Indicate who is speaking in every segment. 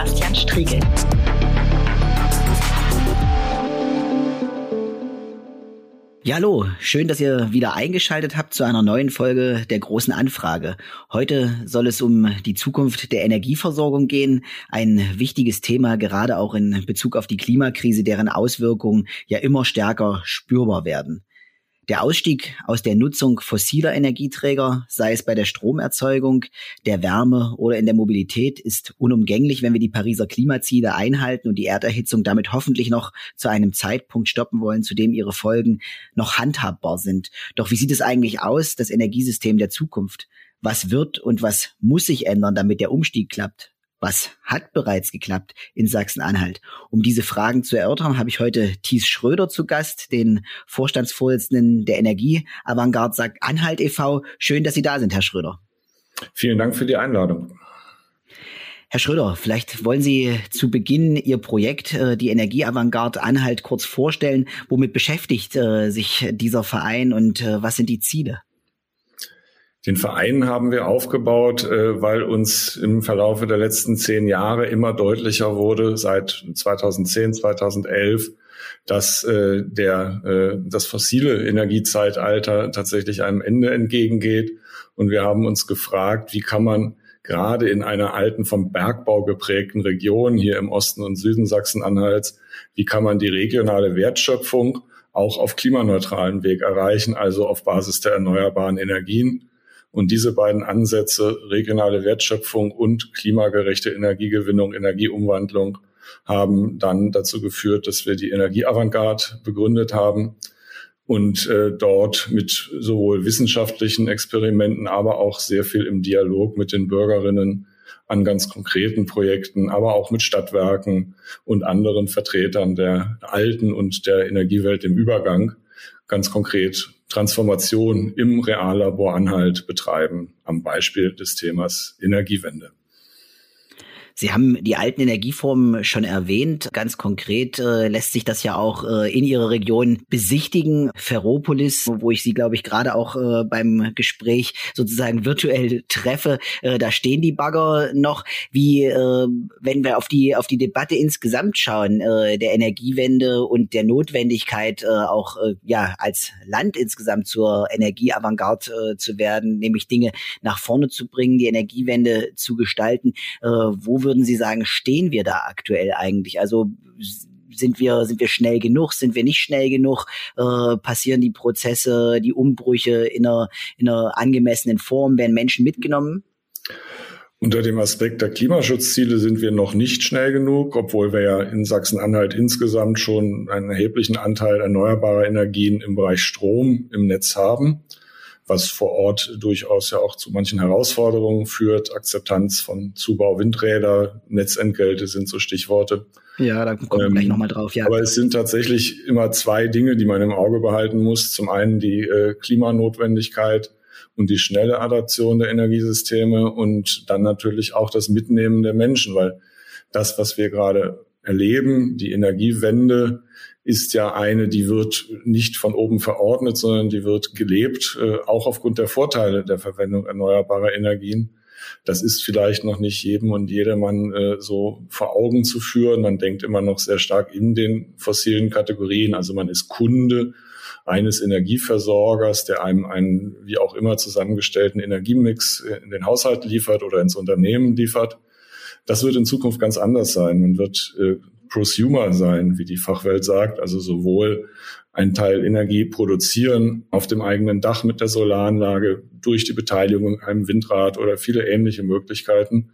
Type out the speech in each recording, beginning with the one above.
Speaker 1: Sebastian Striegel.
Speaker 2: Ja, hallo, schön, dass ihr wieder eingeschaltet habt zu einer neuen Folge der großen Anfrage. Heute soll es um die Zukunft der Energieversorgung gehen, ein wichtiges Thema gerade auch in Bezug auf die Klimakrise, deren Auswirkungen ja immer stärker spürbar werden. Der Ausstieg aus der Nutzung fossiler Energieträger, sei es bei der Stromerzeugung, der Wärme oder in der Mobilität, ist unumgänglich, wenn wir die Pariser Klimaziele einhalten und die Erderhitzung damit hoffentlich noch zu einem Zeitpunkt stoppen wollen, zu dem ihre Folgen noch handhabbar sind. Doch wie sieht es eigentlich aus, das Energiesystem der Zukunft? Was wird und was muss sich ändern, damit der Umstieg klappt? Was hat bereits geklappt in Sachsen-Anhalt? Um diese Fragen zu erörtern, habe ich heute Thies Schröder zu Gast, den Vorstandsvorsitzenden der Energie-Avantgarde Sachsen-Anhalt e.V. Schön, dass Sie da sind, Herr Schröder.
Speaker 3: Vielen Dank für die Einladung.
Speaker 2: Herr Schröder, vielleicht wollen Sie zu Beginn Ihr Projekt, äh, die Energieavantgarde Anhalt, kurz vorstellen. Womit beschäftigt äh, sich dieser Verein und äh, was sind die Ziele?
Speaker 3: Den Verein haben wir aufgebaut, äh, weil uns im Verlaufe der letzten zehn Jahre immer deutlicher wurde, seit 2010, 2011, dass äh, der, äh, das fossile Energiezeitalter tatsächlich einem Ende entgegengeht. Und wir haben uns gefragt, wie kann man gerade in einer alten vom Bergbau geprägten Region hier im Osten und Süden Sachsen-Anhalts, wie kann man die regionale Wertschöpfung auch auf klimaneutralen Weg erreichen, also auf Basis der erneuerbaren Energien. Und diese beiden Ansätze, regionale Wertschöpfung und klimagerechte Energiegewinnung, Energieumwandlung, haben dann dazu geführt, dass wir die Energieavantgarde begründet haben und äh, dort mit sowohl wissenschaftlichen Experimenten, aber auch sehr viel im Dialog mit den Bürgerinnen an ganz konkreten Projekten, aber auch mit Stadtwerken und anderen Vertretern der alten und der Energiewelt im Übergang ganz konkret Transformation im Reallabor Anhalt betreiben, am Beispiel des Themas Energiewende.
Speaker 2: Sie haben die alten Energieformen schon erwähnt. Ganz konkret äh, lässt sich das ja auch äh, in Ihrer Region besichtigen. Ferropolis, wo ich Sie, glaube ich, gerade auch äh, beim Gespräch sozusagen virtuell treffe, äh, da stehen die Bagger noch. Wie, äh, wenn wir auf die, auf die Debatte insgesamt schauen, äh, der Energiewende und der Notwendigkeit, äh, auch äh, ja als Land insgesamt zur Energieavantgarde äh, zu werden, nämlich Dinge nach vorne zu bringen, die Energiewende zu gestalten. Äh, würden Sie sagen, stehen wir da aktuell eigentlich? Also sind wir, sind wir schnell genug, sind wir nicht schnell genug, äh, passieren die Prozesse, die Umbrüche in einer, in einer angemessenen Form, werden Menschen mitgenommen?
Speaker 3: Unter dem Aspekt der Klimaschutzziele sind wir noch nicht schnell genug, obwohl wir ja in Sachsen-Anhalt insgesamt schon einen erheblichen Anteil erneuerbarer Energien im Bereich Strom im Netz haben was vor Ort durchaus ja auch zu manchen Herausforderungen führt. Akzeptanz von Zubau Windräder, Netzentgelte sind so Stichworte.
Speaker 2: Ja, da kommen wir ähm, gleich nochmal drauf. Ja.
Speaker 3: Aber es sind tatsächlich immer zwei Dinge, die man im Auge behalten muss. Zum einen die äh, Klimanotwendigkeit und die schnelle Adaption der Energiesysteme und dann natürlich auch das Mitnehmen der Menschen, weil das, was wir gerade erleben, die Energiewende, ist ja eine, die wird nicht von oben verordnet, sondern die wird gelebt, äh, auch aufgrund der Vorteile der Verwendung erneuerbarer Energien. Das ist vielleicht noch nicht jedem und jedermann äh, so vor Augen zu führen. Man denkt immer noch sehr stark in den fossilen Kategorien. Also man ist Kunde eines Energieversorgers, der einem einen wie auch immer zusammengestellten Energiemix in den Haushalt liefert oder ins Unternehmen liefert. Das wird in Zukunft ganz anders sein. Man wird äh, Prosumer sein, wie die Fachwelt sagt, also sowohl ein Teil Energie produzieren auf dem eigenen Dach mit der Solaranlage durch die Beteiligung an einem Windrad oder viele ähnliche Möglichkeiten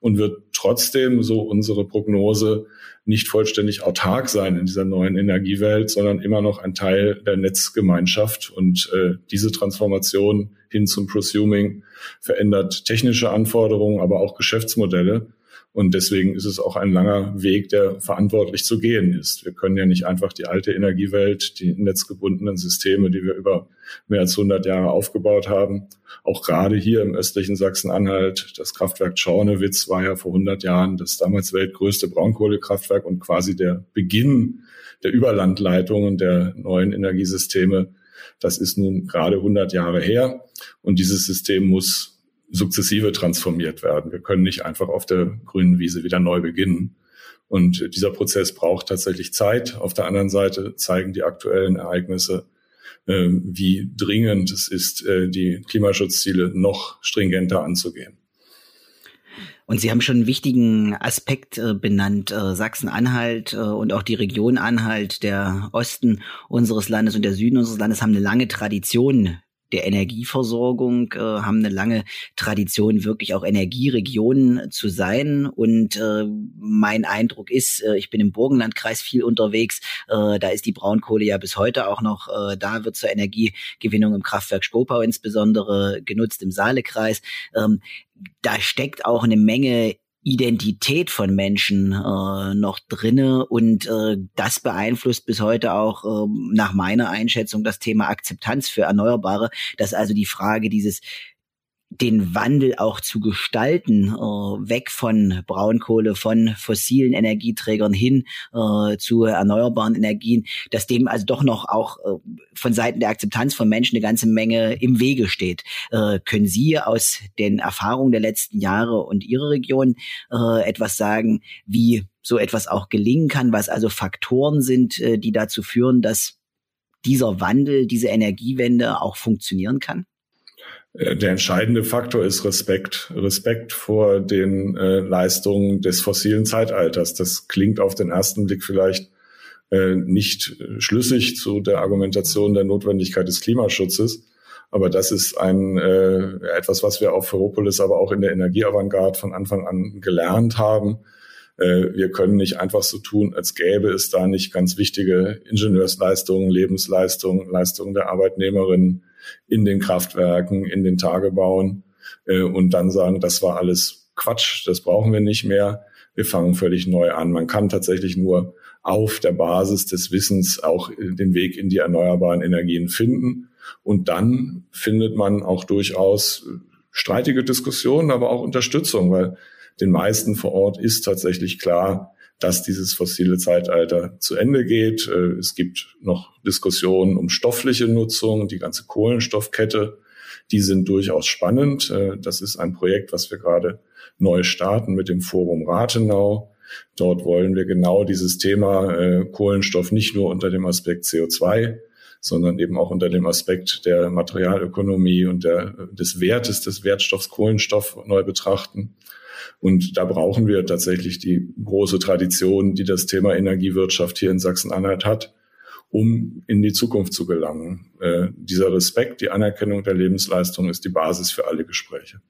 Speaker 3: und wird trotzdem, so unsere Prognose, nicht vollständig autark sein in dieser neuen Energiewelt, sondern immer noch ein Teil der Netzgemeinschaft. Und äh, diese Transformation hin zum Prosuming verändert technische Anforderungen, aber auch Geschäftsmodelle. Und deswegen ist es auch ein langer Weg, der verantwortlich zu gehen ist. Wir können ja nicht einfach die alte Energiewelt, die netzgebundenen Systeme, die wir über mehr als 100 Jahre aufgebaut haben, auch gerade hier im östlichen Sachsen-Anhalt, das Kraftwerk Schornewitz war ja vor 100 Jahren das damals weltgrößte Braunkohlekraftwerk und quasi der Beginn der Überlandleitungen der neuen Energiesysteme. Das ist nun gerade 100 Jahre her und dieses System muss sukzessive transformiert werden. Wir können nicht einfach auf der grünen Wiese wieder neu beginnen. Und dieser Prozess braucht tatsächlich Zeit. Auf der anderen Seite zeigen die aktuellen Ereignisse, äh, wie dringend es ist, äh, die Klimaschutzziele noch stringenter anzugehen.
Speaker 2: Und Sie haben schon einen wichtigen Aspekt äh, benannt. Äh, Sachsen-Anhalt äh, und auch die Region Anhalt, der Osten unseres Landes und der Süden unseres Landes haben eine lange Tradition der Energieversorgung, äh, haben eine lange Tradition, wirklich auch Energieregionen zu sein. Und äh, mein Eindruck ist, äh, ich bin im Burgenlandkreis viel unterwegs, äh, da ist die Braunkohle ja bis heute auch noch äh, da, wird zur Energiegewinnung im Kraftwerk Skopau insbesondere genutzt im Saalekreis. Ähm, da steckt auch eine Menge Identität von Menschen äh, noch drinne. Und äh, das beeinflusst bis heute auch äh, nach meiner Einschätzung das Thema Akzeptanz für Erneuerbare, dass also die Frage dieses den Wandel auch zu gestalten, äh, weg von Braunkohle, von fossilen Energieträgern hin äh, zu erneuerbaren Energien, dass dem also doch noch auch äh, von Seiten der Akzeptanz von Menschen eine ganze Menge im Wege steht. Können Sie aus den Erfahrungen der letzten Jahre und Ihrer Region etwas sagen, wie so etwas auch gelingen kann, was also Faktoren sind, die dazu führen, dass dieser Wandel, diese Energiewende auch funktionieren kann?
Speaker 3: Äh, der entscheidende Faktor ist Respekt. Respekt vor den äh, Leistungen des fossilen Zeitalters. Das klingt auf den ersten Blick vielleicht äh, nicht schlüssig zu der Argumentation der Notwendigkeit des Klimaschutzes. Aber das ist ein äh, etwas, was wir auf Ferropolis, aber auch in der Energieavantgarde von Anfang an gelernt haben. Äh, wir können nicht einfach so tun, als gäbe es da nicht ganz wichtige Ingenieursleistungen, Lebensleistungen, Leistungen der Arbeitnehmerinnen in den Kraftwerken, in den Tagebauen äh, und dann sagen, das war alles Quatsch, das brauchen wir nicht mehr. Wir fangen völlig neu an. Man kann tatsächlich nur auf der Basis des Wissens auch den Weg in die erneuerbaren Energien finden. Und dann findet man auch durchaus streitige Diskussionen, aber auch Unterstützung, weil den meisten vor Ort ist tatsächlich klar, dass dieses fossile Zeitalter zu Ende geht. Äh, es gibt noch Diskussionen um stoffliche Nutzung, die ganze Kohlenstoffkette. Die sind durchaus spannend. Äh, das ist ein Projekt, was wir gerade neu starten mit dem Forum Rathenau. Dort wollen wir genau dieses Thema äh, Kohlenstoff nicht nur unter dem Aspekt CO2, sondern eben auch unter dem Aspekt der Materialökonomie und der, des Wertes des Wertstoffs Kohlenstoff neu betrachten. Und da brauchen wir tatsächlich die große Tradition, die das Thema Energiewirtschaft hier in Sachsen-Anhalt hat, um in die Zukunft zu gelangen. Äh, dieser Respekt, die Anerkennung der Lebensleistung ist die Basis für alle Gespräche.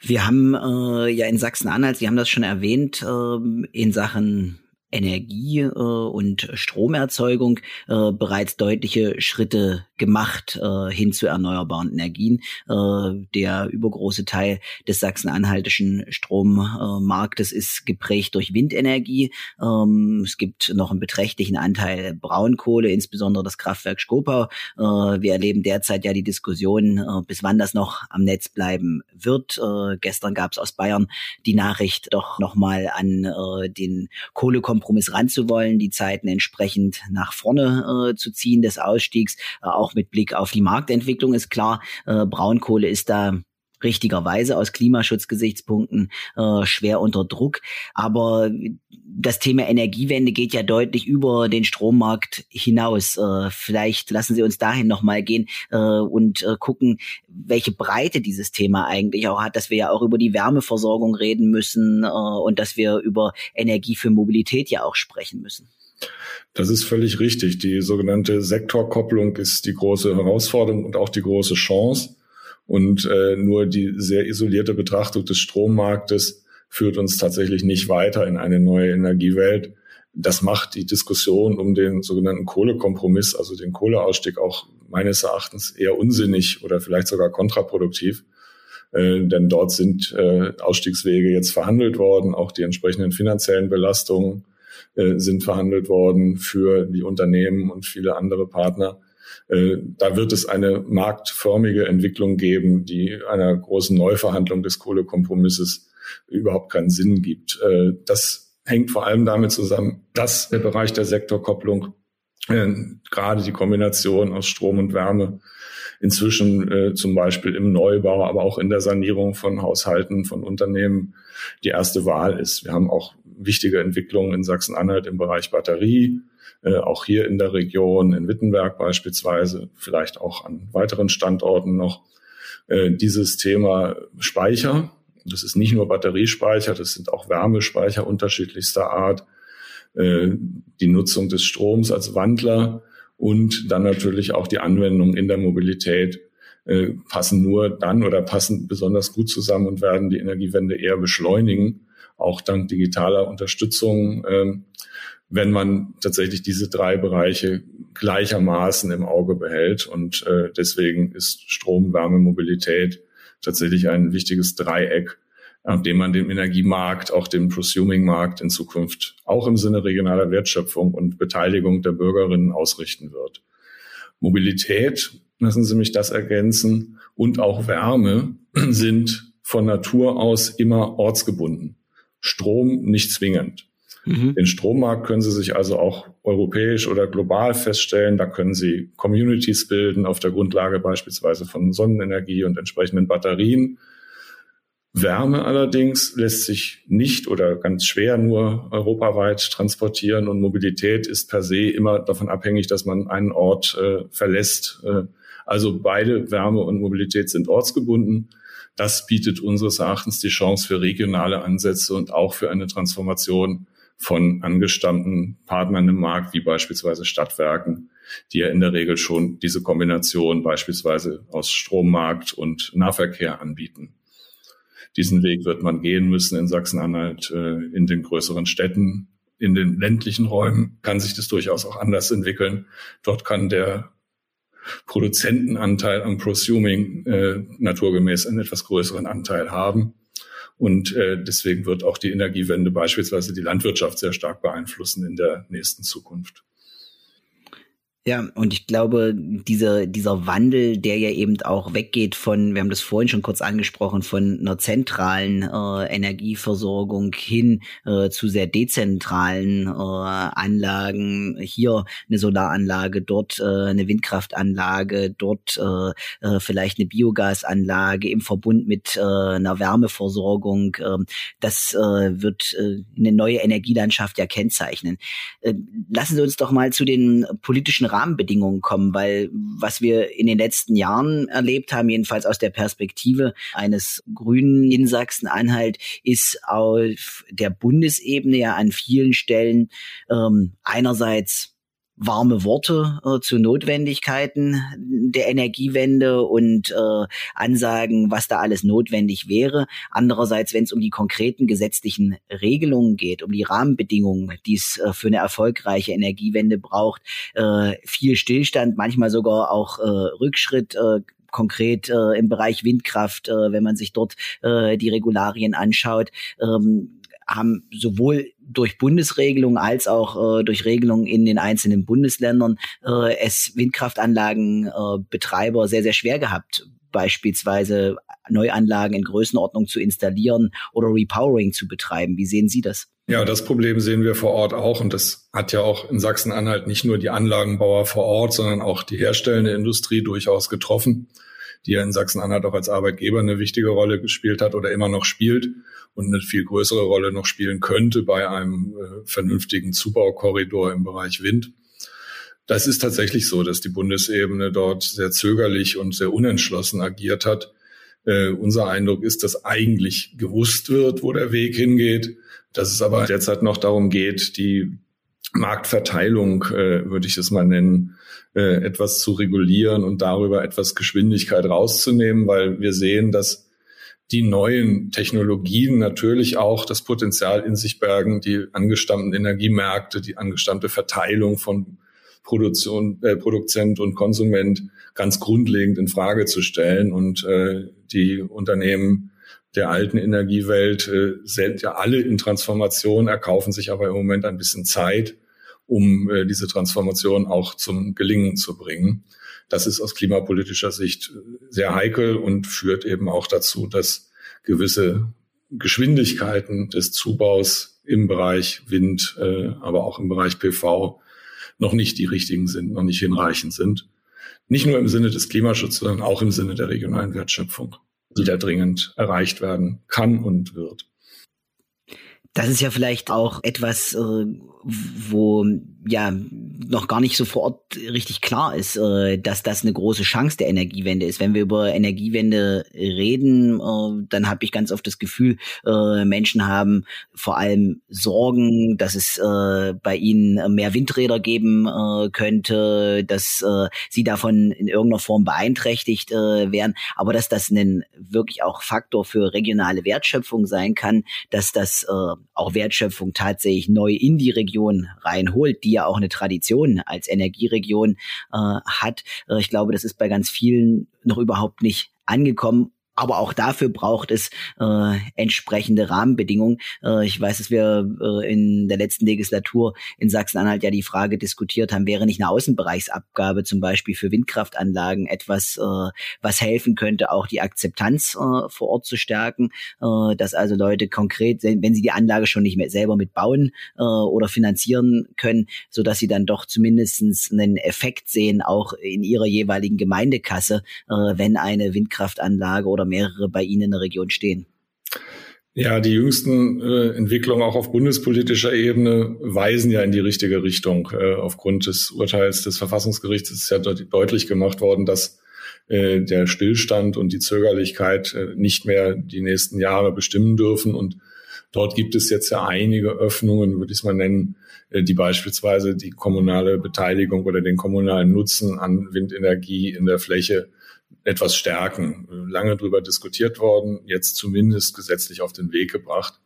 Speaker 2: Wir haben äh, ja in Sachsen-Anhalt, Sie haben das schon erwähnt, äh, in Sachen Energie äh, und Stromerzeugung äh, bereits deutliche Schritte gemacht äh, hin zu erneuerbaren Energien. Äh, der übergroße Teil des sachsen-anhaltischen Strommarktes ist geprägt durch Windenergie. Ähm, es gibt noch einen beträchtlichen Anteil Braunkohle, insbesondere das Kraftwerk Skopau. Äh, wir erleben derzeit ja die Diskussion, äh, bis wann das noch am Netz bleiben wird. Äh, gestern gab es aus Bayern die Nachricht, doch nochmal an äh, den Kohlekompromiss ranzuwollen, die Zeiten entsprechend nach vorne äh, zu ziehen des Ausstiegs, äh, auch mit Blick auf die Marktentwicklung ist klar, äh, Braunkohle ist da richtigerweise aus Klimaschutzgesichtspunkten äh, schwer unter Druck. Aber das Thema Energiewende geht ja deutlich über den Strommarkt hinaus. Äh, vielleicht lassen Sie uns dahin nochmal gehen äh, und äh, gucken, welche Breite dieses Thema eigentlich auch hat, dass wir ja auch über die Wärmeversorgung reden müssen äh, und dass wir über Energie für Mobilität ja auch sprechen müssen.
Speaker 3: Das ist völlig richtig. Die sogenannte Sektorkopplung ist die große Herausforderung und auch die große Chance. Und äh, nur die sehr isolierte Betrachtung des Strommarktes führt uns tatsächlich nicht weiter in eine neue Energiewelt. Das macht die Diskussion um den sogenannten Kohlekompromiss, also den Kohleausstieg, auch meines Erachtens eher unsinnig oder vielleicht sogar kontraproduktiv. Äh, denn dort sind äh, Ausstiegswege jetzt verhandelt worden, auch die entsprechenden finanziellen Belastungen äh, sind verhandelt worden für die Unternehmen und viele andere Partner. Äh, da wird es eine marktförmige Entwicklung geben, die einer großen Neuverhandlung des Kohlekompromisses überhaupt keinen Sinn gibt. Äh, das hängt vor allem damit zusammen, dass der Bereich der Sektorkopplung gerade die Kombination aus Strom und Wärme inzwischen äh, zum Beispiel im Neubau, aber auch in der Sanierung von Haushalten, von Unternehmen die erste Wahl ist. Wir haben auch wichtige Entwicklungen in Sachsen-Anhalt im Bereich Batterie, äh, auch hier in der Region, in Wittenberg beispielsweise, vielleicht auch an weiteren Standorten noch. Äh, dieses Thema Speicher, das ist nicht nur Batteriespeicher, das sind auch Wärmespeicher unterschiedlichster Art, äh, die Nutzung des Stroms als Wandler und dann natürlich auch die Anwendung in der Mobilität passen nur dann oder passen besonders gut zusammen und werden die Energiewende eher beschleunigen, auch dank digitaler Unterstützung, ähm, wenn man tatsächlich diese drei Bereiche gleichermaßen im Auge behält. Und äh, deswegen ist Strom, Wärme, Mobilität tatsächlich ein wichtiges Dreieck, an dem man den Energiemarkt, auch den Prosuming-Markt in Zukunft auch im Sinne regionaler Wertschöpfung und Beteiligung der Bürgerinnen ausrichten wird. Mobilität, lassen Sie mich das ergänzen, und auch Wärme sind von Natur aus immer ortsgebunden. Strom nicht zwingend. Mhm. Den Strommarkt können Sie sich also auch europäisch oder global feststellen. Da können Sie Communities bilden auf der Grundlage beispielsweise von Sonnenenergie und entsprechenden Batterien. Wärme allerdings lässt sich nicht oder ganz schwer nur europaweit transportieren und Mobilität ist per se immer davon abhängig, dass man einen Ort äh, verlässt. Äh, also beide Wärme und Mobilität sind ortsgebunden. Das bietet unseres Erachtens die Chance für regionale Ansätze und auch für eine Transformation von angestammten Partnern im Markt, wie beispielsweise Stadtwerken, die ja in der Regel schon diese Kombination beispielsweise aus Strommarkt und Nahverkehr anbieten. Diesen Weg wird man gehen müssen in Sachsen-Anhalt, äh, in den größeren Städten. In den ländlichen Räumen kann sich das durchaus auch anders entwickeln. Dort kann der Produzentenanteil am Prosuming äh, naturgemäß einen etwas größeren Anteil haben. Und äh, deswegen wird auch die Energiewende beispielsweise die Landwirtschaft sehr stark beeinflussen in der nächsten Zukunft.
Speaker 2: Ja, und ich glaube, dieser, dieser Wandel, der ja eben auch weggeht von, wir haben das vorhin schon kurz angesprochen, von einer zentralen äh, Energieversorgung hin äh, zu sehr dezentralen äh, Anlagen. Hier eine Solaranlage, dort äh, eine Windkraftanlage, dort äh, äh, vielleicht eine Biogasanlage im Verbund mit äh, einer Wärmeversorgung. Äh, das äh, wird äh, eine neue Energielandschaft ja kennzeichnen. Äh, lassen Sie uns doch mal zu den politischen Rahmenbedingungen kommen, weil was wir in den letzten Jahren erlebt haben, jedenfalls aus der Perspektive eines Grünen in Sachsen-Anhalt, ist auf der Bundesebene ja an vielen Stellen ähm, einerseits warme Worte äh, zu Notwendigkeiten der Energiewende und äh, Ansagen, was da alles notwendig wäre. Andererseits, wenn es um die konkreten gesetzlichen Regelungen geht, um die Rahmenbedingungen, die es äh, für eine erfolgreiche Energiewende braucht, äh, viel Stillstand, manchmal sogar auch äh, Rückschritt. Äh, konkret äh, im Bereich Windkraft, äh, wenn man sich dort äh, die Regularien anschaut. Ähm, haben sowohl durch Bundesregelungen als auch äh, durch Regelungen in den einzelnen Bundesländern äh, es Windkraftanlagenbetreiber äh, sehr, sehr schwer gehabt, beispielsweise Neuanlagen in Größenordnung zu installieren oder Repowering zu betreiben. Wie sehen Sie das?
Speaker 3: Ja, das Problem sehen wir vor Ort auch. Und das hat ja auch in Sachsen-Anhalt nicht nur die Anlagenbauer vor Ort, sondern auch die herstellende Industrie durchaus getroffen, die ja in Sachsen-Anhalt auch als Arbeitgeber eine wichtige Rolle gespielt hat oder immer noch spielt und eine viel größere Rolle noch spielen könnte bei einem äh, vernünftigen Zubaukorridor im Bereich Wind. Das ist tatsächlich so, dass die Bundesebene dort sehr zögerlich und sehr unentschlossen agiert hat. Äh, unser Eindruck ist, dass eigentlich gewusst wird, wo der Weg hingeht, dass es aber derzeit noch darum geht, die Marktverteilung, äh, würde ich es mal nennen, äh, etwas zu regulieren und darüber etwas Geschwindigkeit rauszunehmen, weil wir sehen, dass die neuen Technologien natürlich auch das Potenzial in sich bergen, die angestammten Energiemärkte, die angestammte Verteilung von Produktion, äh, Produzent und Konsument ganz grundlegend in Frage zu stellen und äh, die Unternehmen der alten Energiewelt äh, sind ja alle in Transformation, erkaufen sich aber im Moment ein bisschen Zeit, um äh, diese Transformation auch zum Gelingen zu bringen. Das ist aus klimapolitischer Sicht sehr heikel und führt eben auch dazu, dass gewisse Geschwindigkeiten des Zubaus im Bereich Wind, äh, aber auch im Bereich PV noch nicht die richtigen sind, noch nicht hinreichend sind. Nicht nur im Sinne des Klimaschutzes, sondern auch im Sinne der regionalen Wertschöpfung, die da dringend erreicht werden kann und wird.
Speaker 2: Das ist ja vielleicht auch etwas, äh, wo ja noch gar nicht so vor Ort richtig klar ist, äh, dass das eine große Chance der Energiewende ist. Wenn wir über Energiewende reden, äh, dann habe ich ganz oft das Gefühl, äh, Menschen haben vor allem Sorgen, dass es äh, bei ihnen mehr Windräder geben äh, könnte, dass äh, sie davon in irgendeiner Form beeinträchtigt werden, aber dass das ein wirklich auch Faktor für regionale Wertschöpfung sein kann, dass das auch Wertschöpfung tatsächlich neu in die Region Region reinholt, die ja auch eine Tradition als Energieregion äh, hat. Äh, ich glaube, das ist bei ganz vielen noch überhaupt nicht angekommen aber auch dafür braucht es äh, entsprechende Rahmenbedingungen. Äh, ich weiß, dass wir äh, in der letzten Legislatur in Sachsen-Anhalt ja die Frage diskutiert haben, wäre nicht eine Außenbereichsabgabe zum Beispiel für Windkraftanlagen etwas, äh, was helfen könnte, auch die Akzeptanz äh, vor Ort zu stärken, äh, dass also Leute konkret, wenn sie die Anlage schon nicht mehr selber mitbauen äh, oder finanzieren können, so dass sie dann doch zumindestens einen Effekt sehen, auch in ihrer jeweiligen Gemeindekasse, äh, wenn eine Windkraftanlage oder mehrere bei Ihnen in der Region stehen?
Speaker 3: Ja, die jüngsten äh, Entwicklungen auch auf bundespolitischer Ebene weisen ja in die richtige Richtung. Äh, aufgrund des Urteils des Verfassungsgerichts ist ja deut deutlich gemacht worden, dass äh, der Stillstand und die Zögerlichkeit äh, nicht mehr die nächsten Jahre bestimmen dürfen. Und dort gibt es jetzt ja einige Öffnungen, würde ich es mal nennen, äh, die beispielsweise die kommunale Beteiligung oder den kommunalen Nutzen an Windenergie in der Fläche etwas stärken. Lange darüber diskutiert worden, jetzt zumindest gesetzlich auf den Weg gebracht.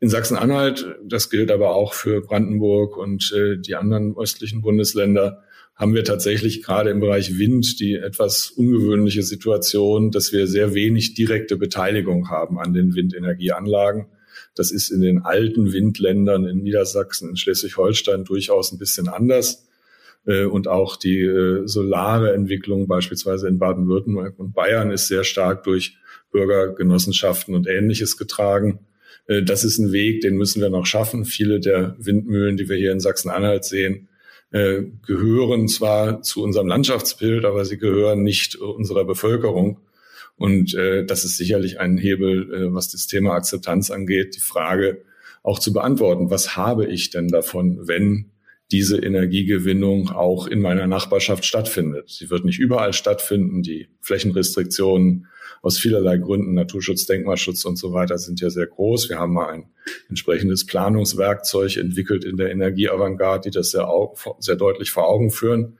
Speaker 3: In Sachsen-Anhalt, das gilt aber auch für Brandenburg und äh, die anderen östlichen Bundesländer, haben wir tatsächlich gerade im Bereich Wind die etwas ungewöhnliche Situation, dass wir sehr wenig direkte Beteiligung haben an den Windenergieanlagen. Das ist in den alten Windländern in Niedersachsen, in Schleswig-Holstein durchaus ein bisschen anders. Äh, und auch die äh, solare Entwicklung beispielsweise in Baden-Württemberg und Bayern ist sehr stark durch Bürgergenossenschaften und Ähnliches getragen. Äh, das ist ein Weg, den müssen wir noch schaffen. Viele der Windmühlen, die wir hier in Sachsen-Anhalt sehen, gehören zwar zu unserem Landschaftsbild, aber sie gehören nicht unserer Bevölkerung. Und das ist sicherlich ein Hebel, was das Thema Akzeptanz angeht, die Frage auch zu beantworten, was habe ich denn davon, wenn diese Energiegewinnung auch in meiner Nachbarschaft stattfindet. Sie wird nicht überall stattfinden. Die Flächenrestriktionen aus vielerlei Gründen, Naturschutz, Denkmalschutz und so weiter, sind ja sehr groß. Wir haben mal ein entsprechendes Planungswerkzeug entwickelt in der Energieavantgarde, die das sehr, sehr deutlich vor Augen führen.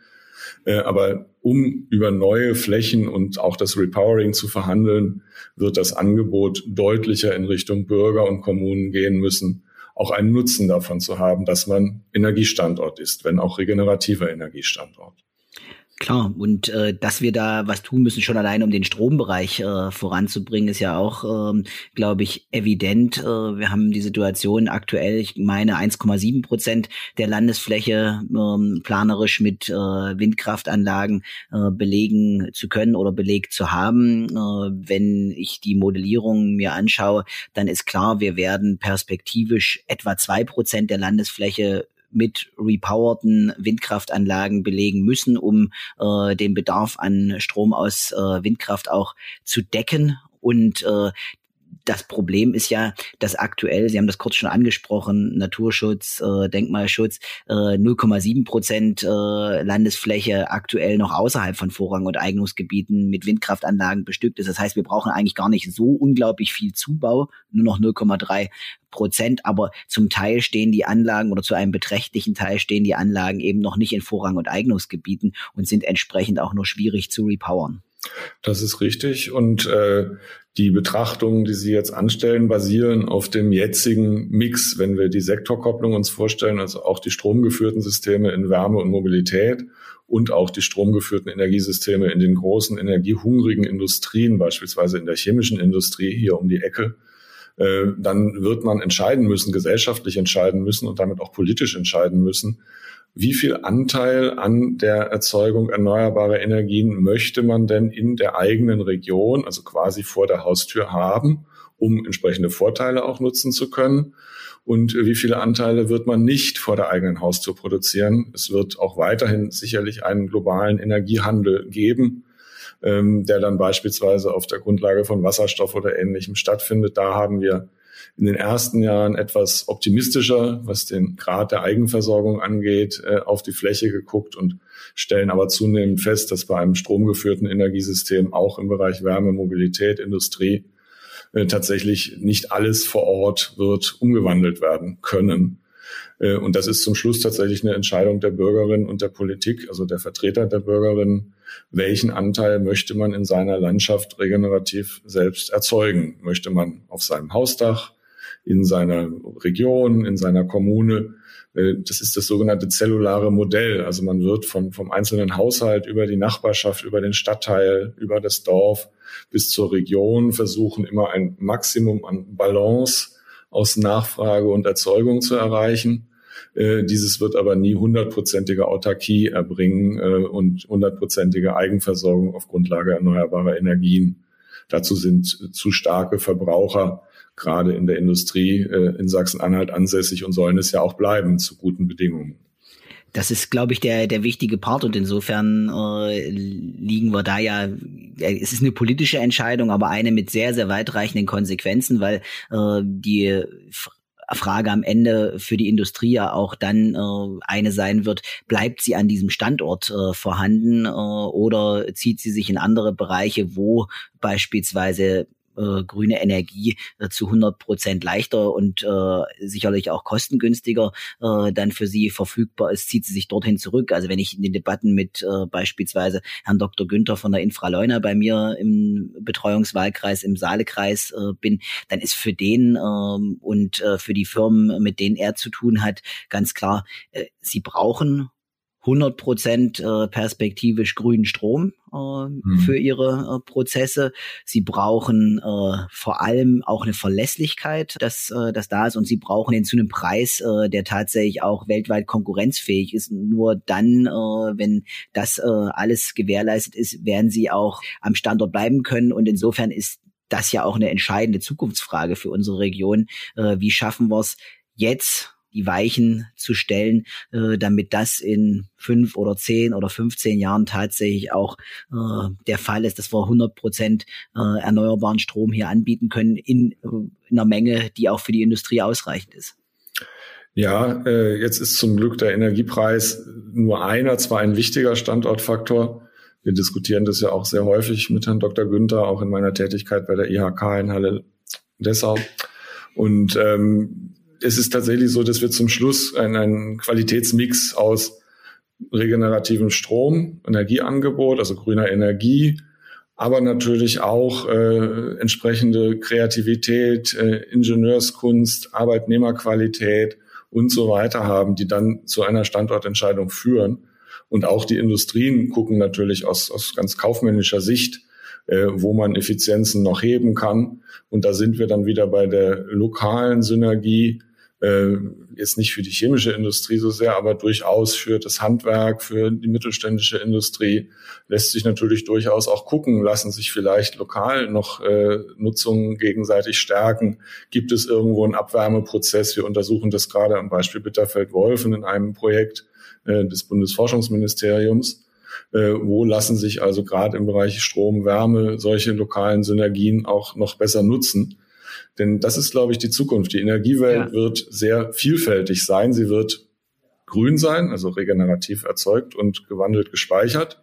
Speaker 3: Äh, aber um über neue Flächen und auch das Repowering zu verhandeln, wird das Angebot deutlicher in Richtung Bürger und Kommunen gehen müssen auch einen Nutzen davon zu haben, dass man Energiestandort ist, wenn auch regenerativer Energiestandort.
Speaker 2: Klar, und äh, dass wir da was tun müssen, schon allein um den Strombereich äh, voranzubringen, ist ja auch, ähm, glaube ich, evident. Äh, wir haben die Situation aktuell, ich meine 1,7 Prozent der Landesfläche ähm, planerisch mit äh, Windkraftanlagen äh, belegen zu können oder belegt zu haben. Äh, wenn ich die Modellierung mir anschaue, dann ist klar, wir werden perspektivisch etwa zwei Prozent der Landesfläche mit repowerten Windkraftanlagen belegen müssen, um äh, den Bedarf an Strom aus äh, Windkraft auch zu decken. Und äh, das Problem ist ja, dass aktuell, Sie haben das kurz schon angesprochen, Naturschutz, äh, Denkmalschutz, äh, 0,7 Prozent äh, Landesfläche aktuell noch außerhalb von Vorrang- und Eignungsgebieten mit Windkraftanlagen bestückt ist. Das heißt, wir brauchen eigentlich gar nicht so unglaublich viel Zubau, nur noch 0,3 Prozent, aber zum Teil stehen die Anlagen oder zu einem beträchtlichen Teil stehen die Anlagen eben noch nicht in Vorrang- und Eignungsgebieten und sind entsprechend auch nur schwierig zu repowern.
Speaker 3: Das ist richtig. Und äh, die Betrachtungen, die Sie jetzt anstellen, basieren auf dem jetzigen Mix, wenn wir die Sektorkopplung uns vorstellen, also auch die stromgeführten Systeme in Wärme und Mobilität und auch die stromgeführten Energiesysteme in den großen energiehungrigen Industrien, beispielsweise in der chemischen Industrie hier um die Ecke, äh, dann wird man entscheiden müssen, gesellschaftlich entscheiden müssen und damit auch politisch entscheiden müssen, wie viel Anteil an der Erzeugung erneuerbarer Energien möchte man denn in der eigenen Region, also quasi vor der Haustür haben, um entsprechende Vorteile auch nutzen zu können. Und wie viele Anteile wird man nicht vor der eigenen Haustür produzieren? Es wird auch weiterhin sicherlich einen globalen Energiehandel geben, ähm, der dann beispielsweise auf der Grundlage von Wasserstoff oder Ähnlichem stattfindet. Da haben wir in den ersten Jahren etwas optimistischer, was den Grad der Eigenversorgung angeht, äh, auf die Fläche geguckt und stellen aber zunehmend fest, dass bei einem stromgeführten Energiesystem auch im Bereich Wärme, Mobilität, Industrie äh, tatsächlich nicht alles vor Ort wird umgewandelt werden können. Äh, und das ist zum Schluss tatsächlich eine Entscheidung der Bürgerinnen und der Politik, also der Vertreter der Bürgerinnen, welchen Anteil möchte man in seiner Landschaft regenerativ selbst erzeugen? Möchte man auf seinem Hausdach, in seiner Region, in seiner Kommune äh, das ist das sogenannte zellulare Modell. Also man wird vom, vom einzelnen Haushalt über die Nachbarschaft, über den Stadtteil, über das Dorf bis zur Region versuchen, immer ein Maximum an Balance aus Nachfrage und Erzeugung zu erreichen. Äh, dieses wird aber nie hundertprozentige Autarkie erbringen äh, und hundertprozentige Eigenversorgung auf Grundlage erneuerbarer Energien. Dazu sind zu starke Verbraucher gerade in der Industrie äh, in Sachsen-Anhalt ansässig und sollen es ja auch bleiben zu guten Bedingungen.
Speaker 2: Das ist, glaube ich, der, der wichtige Part und insofern äh, liegen wir da ja, es ist eine politische Entscheidung, aber eine mit sehr, sehr weitreichenden Konsequenzen, weil äh, die Frage am Ende für die Industrie ja auch dann äh, eine sein wird, bleibt sie an diesem Standort äh, vorhanden äh, oder zieht sie sich in andere Bereiche, wo beispielsweise äh, grüne Energie äh, zu 100 Prozent leichter und äh, sicherlich auch kostengünstiger äh, dann für sie verfügbar ist, zieht sie sich dorthin zurück. Also wenn ich in den Debatten mit äh, beispielsweise Herrn Dr. Günther von der Infraleuna bei mir im Betreuungswahlkreis im Saalekreis äh, bin, dann ist für den äh, und äh, für die Firmen, mit denen er zu tun hat, ganz klar, äh, sie brauchen 100 Prozent äh, perspektivisch grünen Strom äh, mhm. für ihre äh, Prozesse. Sie brauchen äh, vor allem auch eine Verlässlichkeit, dass äh, das da ist und sie brauchen den zu einem Preis, äh, der tatsächlich auch weltweit konkurrenzfähig ist. Nur dann, äh, wenn das äh, alles gewährleistet ist, werden sie auch am Standort bleiben können und insofern ist das ja auch eine entscheidende Zukunftsfrage für unsere Region. Äh, wie schaffen wir es jetzt die Weichen zu stellen, äh, damit das in fünf oder zehn oder 15 Jahren tatsächlich auch äh, der Fall ist, dass wir 100 Prozent äh, erneuerbaren Strom hier anbieten können in, in einer Menge, die auch für die Industrie ausreichend ist.
Speaker 3: Ja, äh, jetzt ist zum Glück der Energiepreis nur einer, zwar ein wichtiger Standortfaktor. Wir diskutieren das ja auch sehr häufig mit Herrn Dr. Günther, auch in meiner Tätigkeit bei der IHK in Halle Dessau. Und ähm, es ist tatsächlich so, dass wir zum Schluss einen, Qualitätsmix aus regenerativem Strom, Energieangebot, also grüner Energie, aber natürlich auch äh, entsprechende Kreativität, äh, Ingenieurskunst, Arbeitnehmerqualität und so weiter haben, die dann zu einer Standortentscheidung führen. Und auch die Industrien gucken natürlich aus, aus ganz kaufmännischer Sicht, äh, wo man Effizienzen noch heben kann. Und da sind wir dann wieder bei der lokalen Synergie äh, jetzt nicht für die chemische Industrie so sehr, aber durchaus für das Handwerk, für die mittelständische Industrie lässt sich natürlich durchaus auch gucken, lassen sich vielleicht lokal noch äh, Nutzungen gegenseitig stärken. Gibt es irgendwo einen Abwärmeprozess? Wir untersuchen das gerade am Beispiel Bitterfeld-Wolfen in einem Projekt äh, des Bundesforschungsministeriums. Äh, wo lassen sich also gerade im Bereich Strom, Wärme solche lokalen Synergien auch noch besser nutzen? Denn das ist, glaube ich, die Zukunft. Die Energiewelt ja. wird sehr vielfältig sein. Sie wird grün sein, also regenerativ erzeugt und gewandelt gespeichert.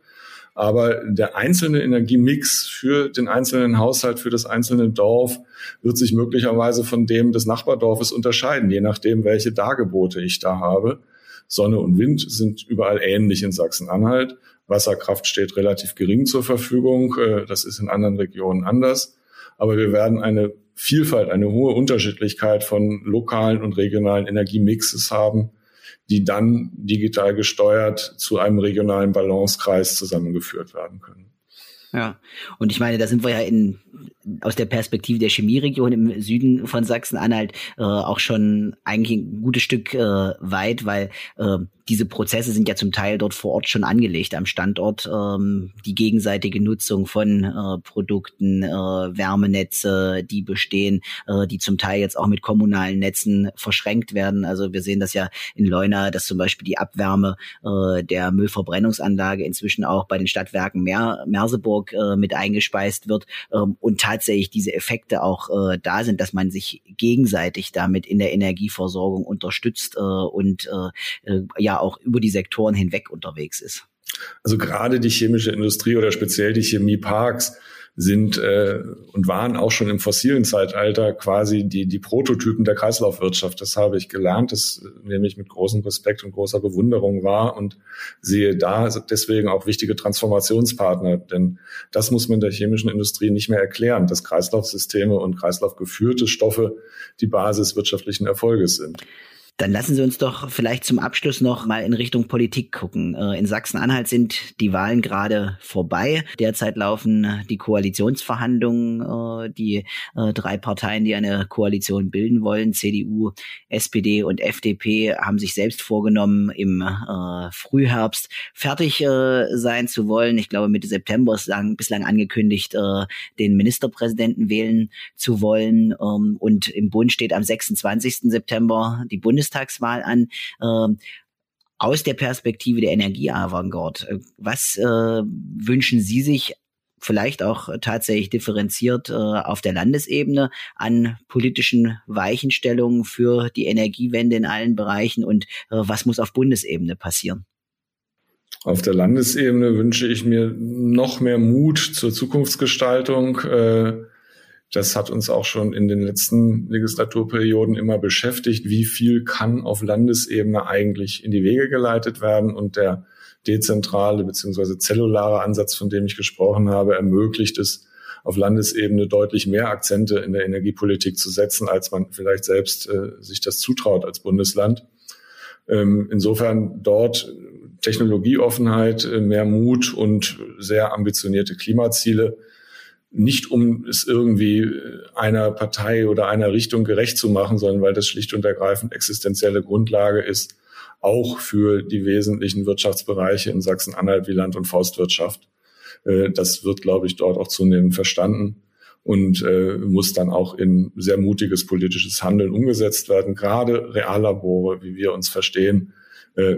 Speaker 3: Aber der einzelne Energiemix für den einzelnen Haushalt, für das einzelne Dorf wird sich möglicherweise von dem des Nachbardorfes unterscheiden, je nachdem, welche Dargebote ich da habe. Sonne und Wind sind überall ähnlich in Sachsen-Anhalt. Wasserkraft steht relativ gering zur Verfügung. Äh, das ist in anderen Regionen anders. Aber wir werden eine Vielfalt, eine hohe Unterschiedlichkeit von lokalen und regionalen Energiemixes haben, die dann digital gesteuert zu einem regionalen Balancekreis zusammengeführt werden können.
Speaker 2: Ja, und ich meine, da sind wir ja in aus der Perspektive der Chemieregion im Süden von Sachsen-Anhalt äh, auch schon eigentlich ein gutes Stück äh, weit, weil äh, diese Prozesse sind ja zum Teil dort vor Ort schon angelegt am Standort. Ähm, die gegenseitige Nutzung von äh, Produkten, äh, Wärmenetze, die bestehen, äh, die zum Teil jetzt auch mit kommunalen Netzen verschränkt werden. Also wir sehen das ja in Leuna, dass zum Beispiel die Abwärme äh, der Müllverbrennungsanlage inzwischen auch bei den Stadtwerken Mer Merseburg äh, mit eingespeist wird ähm, und tatsächlich diese Effekte auch äh, da sind, dass man sich gegenseitig damit in der Energieversorgung unterstützt äh, und äh, äh ja auch über die Sektoren hinweg unterwegs ist.
Speaker 3: Also gerade die chemische Industrie oder speziell die Chemieparks sind äh, und waren auch schon im fossilen Zeitalter quasi die, die Prototypen der Kreislaufwirtschaft. Das habe ich gelernt, das nehme ich mit großem Respekt und großer Bewunderung wahr und sehe da deswegen auch wichtige Transformationspartner. Denn das muss man der chemischen Industrie nicht mehr erklären, dass Kreislaufsysteme und kreislaufgeführte Stoffe die Basis wirtschaftlichen Erfolges sind.
Speaker 2: Dann lassen Sie uns doch vielleicht zum Abschluss noch mal in Richtung Politik gucken. Äh, in Sachsen-Anhalt sind die Wahlen gerade vorbei. Derzeit laufen die Koalitionsverhandlungen. Äh, die äh, drei Parteien, die eine Koalition bilden wollen, CDU, SPD und FDP, haben sich selbst vorgenommen, im Frühherbst fertig sein zu wollen. Ich glaube, Mitte September ist bislang angekündigt, den Ministerpräsidenten wählen zu wollen. Ähm, und im Bund steht am 26. September die Bundes Bundestagswahl an. Ähm, aus der Perspektive der Energieavantgarde, äh, was äh, wünschen Sie sich vielleicht auch tatsächlich differenziert äh, auf der Landesebene an politischen Weichenstellungen für die Energiewende in allen Bereichen und äh, was muss auf Bundesebene passieren?
Speaker 3: Auf der Landesebene wünsche ich mir noch mehr Mut zur Zukunftsgestaltung. Äh, das hat uns auch schon in den letzten Legislaturperioden immer beschäftigt. Wie viel kann auf Landesebene eigentlich in die Wege geleitet werden? Und der dezentrale bzw. zellulare Ansatz, von dem ich gesprochen habe, ermöglicht es, auf Landesebene deutlich mehr Akzente in der Energiepolitik zu setzen, als man vielleicht selbst äh, sich das zutraut als Bundesland. Ähm, insofern dort Technologieoffenheit, äh, mehr Mut und sehr ambitionierte Klimaziele nicht um es irgendwie äh, einer Partei oder einer Richtung gerecht zu machen, sondern weil das schlicht und ergreifend existenzielle Grundlage ist, auch für die wesentlichen Wirtschaftsbereiche in Sachsen-Anhalt wie Land- und Forstwirtschaft. Äh, das wird, glaube ich, dort auch zunehmend verstanden und äh, muss dann auch in sehr mutiges politisches Handeln umgesetzt werden. Gerade Reallabore, wie wir uns verstehen,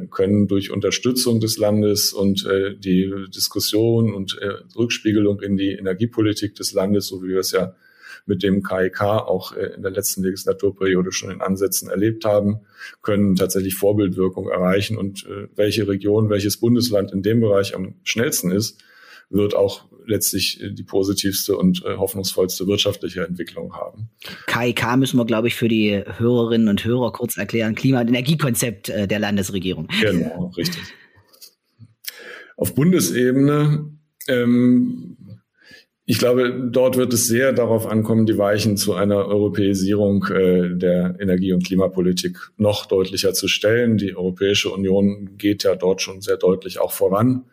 Speaker 3: können durch Unterstützung des Landes und äh, die Diskussion und äh, Rückspiegelung in die Energiepolitik des Landes, so wie wir es ja mit dem KIK auch äh, in der letzten Legislaturperiode schon in Ansätzen erlebt haben, können tatsächlich Vorbildwirkung erreichen. Und äh, welche Region, welches Bundesland in dem Bereich am schnellsten ist, wird auch letztlich äh, die positivste und äh, hoffnungsvollste wirtschaftliche Entwicklung haben.
Speaker 2: KIK müssen wir, glaube ich, für die Hörerinnen und Hörer kurz erklären. Klima- und Energiekonzept äh, der Landesregierung.
Speaker 3: Genau, richtig. Auf Bundesebene, ähm, ich glaube, dort wird es sehr darauf ankommen, die Weichen zu einer Europäisierung äh, der Energie- und Klimapolitik noch deutlicher zu stellen. Die Europäische Union geht ja dort schon sehr deutlich auch voran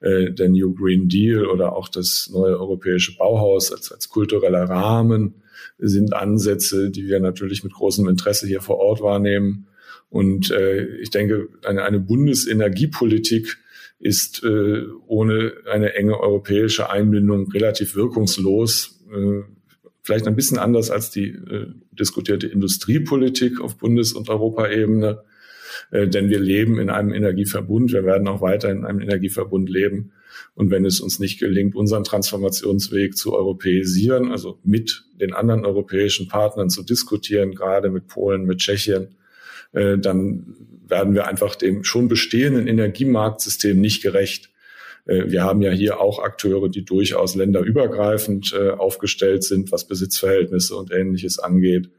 Speaker 3: äh, der New Green Deal oder auch das neue europäische Bauhaus als, als kultureller Rahmen sind Ansätze, die wir natürlich mit großem Interesse hier vor Ort wahrnehmen. Und äh, ich denke, eine, eine Bundesenergiepolitik ist äh, ohne eine enge europäische Einbindung relativ wirkungslos. Äh, vielleicht ein bisschen anders als die äh, diskutierte Industriepolitik auf Bundes- und Europaebene. Äh, denn wir leben in einem Energieverbund. Wir werden auch weiter in einem Energieverbund leben. Und wenn es uns nicht gelingt, unseren Transformationsweg zu europäisieren, also mit den anderen europäischen Partnern zu diskutieren, gerade mit Polen, mit Tschechien, äh, dann werden wir einfach dem schon bestehenden Energiemarktsystem nicht gerecht. Äh, wir haben ja hier auch Akteure, die durchaus länderübergreifend aufgestellt sind, was Besitzverhältnisse und Ähnliches angeht.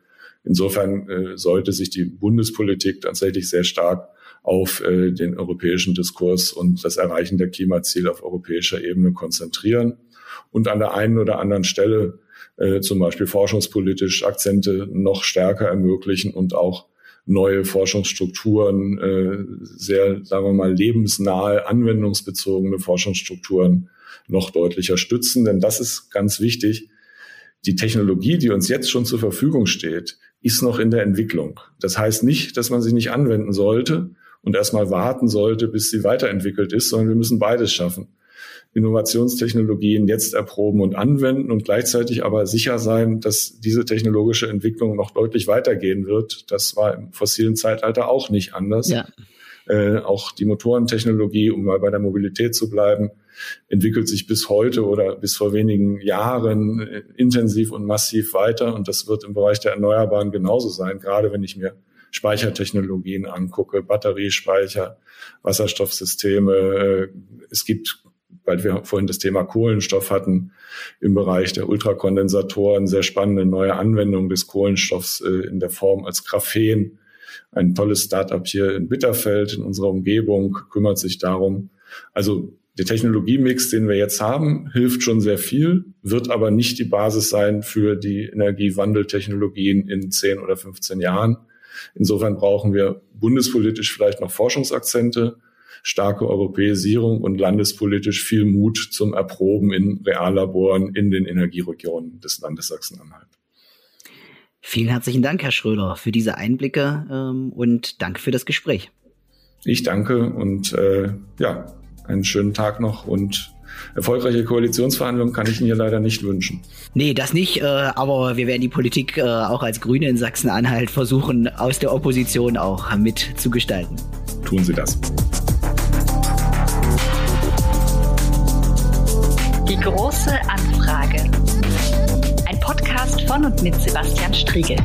Speaker 3: Insofern äh, sollte sich die Bundespolitik tatsächlich sehr stark auf äh, den europäischen Diskurs und das Erreichen der Klimaziele auf europäischer Ebene konzentrieren und an der einen oder anderen Stelle äh, zum Beispiel forschungspolitisch Akzente noch stärker ermöglichen und auch neue Forschungsstrukturen, äh, sehr, sagen wir mal, lebensnahe, anwendungsbezogene Forschungsstrukturen noch deutlicher stützen. Denn das ist ganz wichtig. Die Technologie, die uns jetzt schon zur Verfügung steht, ist noch in der Entwicklung. Das heißt nicht, dass man sie nicht anwenden sollte und erstmal warten sollte, bis sie weiterentwickelt ist, sondern wir müssen beides schaffen. Innovationstechnologien jetzt erproben und anwenden und gleichzeitig aber sicher sein, dass diese technologische Entwicklung noch deutlich weitergehen wird. Das war im fossilen Zeitalter auch nicht anders. Ja. Äh, auch die Motorentechnologie, um mal bei der Mobilität zu bleiben, entwickelt sich bis heute oder bis vor wenigen Jahren äh, intensiv und massiv weiter. Und das wird im Bereich der Erneuerbaren genauso sein, gerade wenn ich mir Speichertechnologien angucke, Batteriespeicher, Wasserstoffsysteme. Äh, es gibt weil wir vorhin das Thema Kohlenstoff hatten, im Bereich der Ultrakondensatoren sehr spannende neue Anwendung des Kohlenstoffs in der Form als Graphen. Ein tolles Startup hier in Bitterfeld in unserer Umgebung kümmert sich darum. Also der Technologiemix, den wir jetzt haben, hilft schon sehr viel, wird aber nicht die Basis sein für die Energiewandeltechnologien in 10 oder 15 Jahren. Insofern brauchen wir bundespolitisch vielleicht noch Forschungsakzente, starke Europäisierung und landespolitisch viel Mut zum Erproben in Reallaboren in den Energieregionen des Landes Sachsen-Anhalt.
Speaker 2: Vielen herzlichen Dank, Herr Schröder, für diese Einblicke ähm, und danke für das Gespräch.
Speaker 3: Ich danke und äh, ja, einen schönen Tag noch und erfolgreiche Koalitionsverhandlungen kann ich Ihnen hier leider nicht wünschen.
Speaker 2: Nee, das nicht, äh, aber wir werden die Politik äh, auch als Grüne in Sachsen-Anhalt versuchen, aus der Opposition auch mitzugestalten.
Speaker 3: Tun Sie das.
Speaker 1: Die große Anfrage. Podcast von und mit Sebastian Striegel.